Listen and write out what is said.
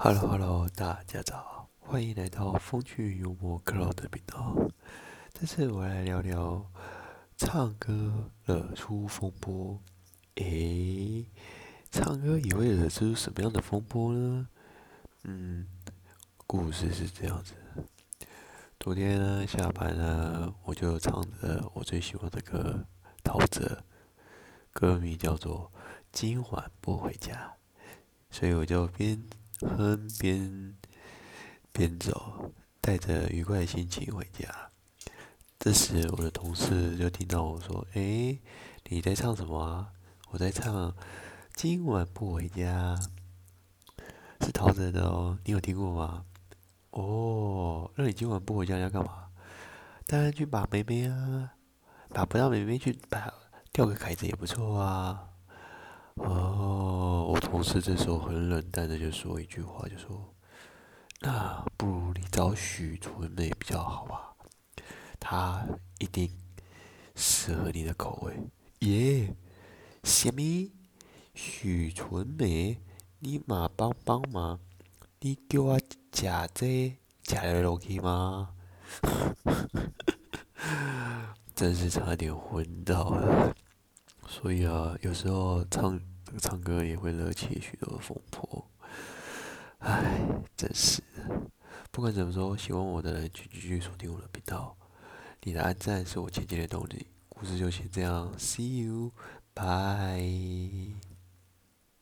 Hello Hello，大家早，欢迎来到风趣幽默 Cloud 的频道。这次我来聊聊唱歌惹出风波。诶，唱歌也会惹出什么样的风波呢？嗯，故事是这样子。昨天呢，下班呢，我就唱着我最喜欢的歌《陶喆》，歌名叫做《今晚不回家》，所以我就边哼边边走，带着愉快的心情回家。这时，我的同事就听到我说：“诶，你在唱什么啊？”我在唱《今晚不回家》，是陶喆的哦，你有听过吗？哦，那你今晚不回家要干嘛？当然去把妹妹啊，把不到妹妹去把钓个凯子也不错啊。哦，同事这时候很冷淡的就说一句话，就说：“那不如你找许纯美比较好吧，她一定适合你的口味。”耶，什么？许纯美，你嘛帮帮忙，你叫我食这食得落去吗？真是差点昏倒了。所以啊，有时候唱唱歌也会惹起许多风波。唉，真是的。不管怎么说，喜欢我的人请继续锁定我的频道。你的按赞是我前进的动力。故事就先这样，See you，bye。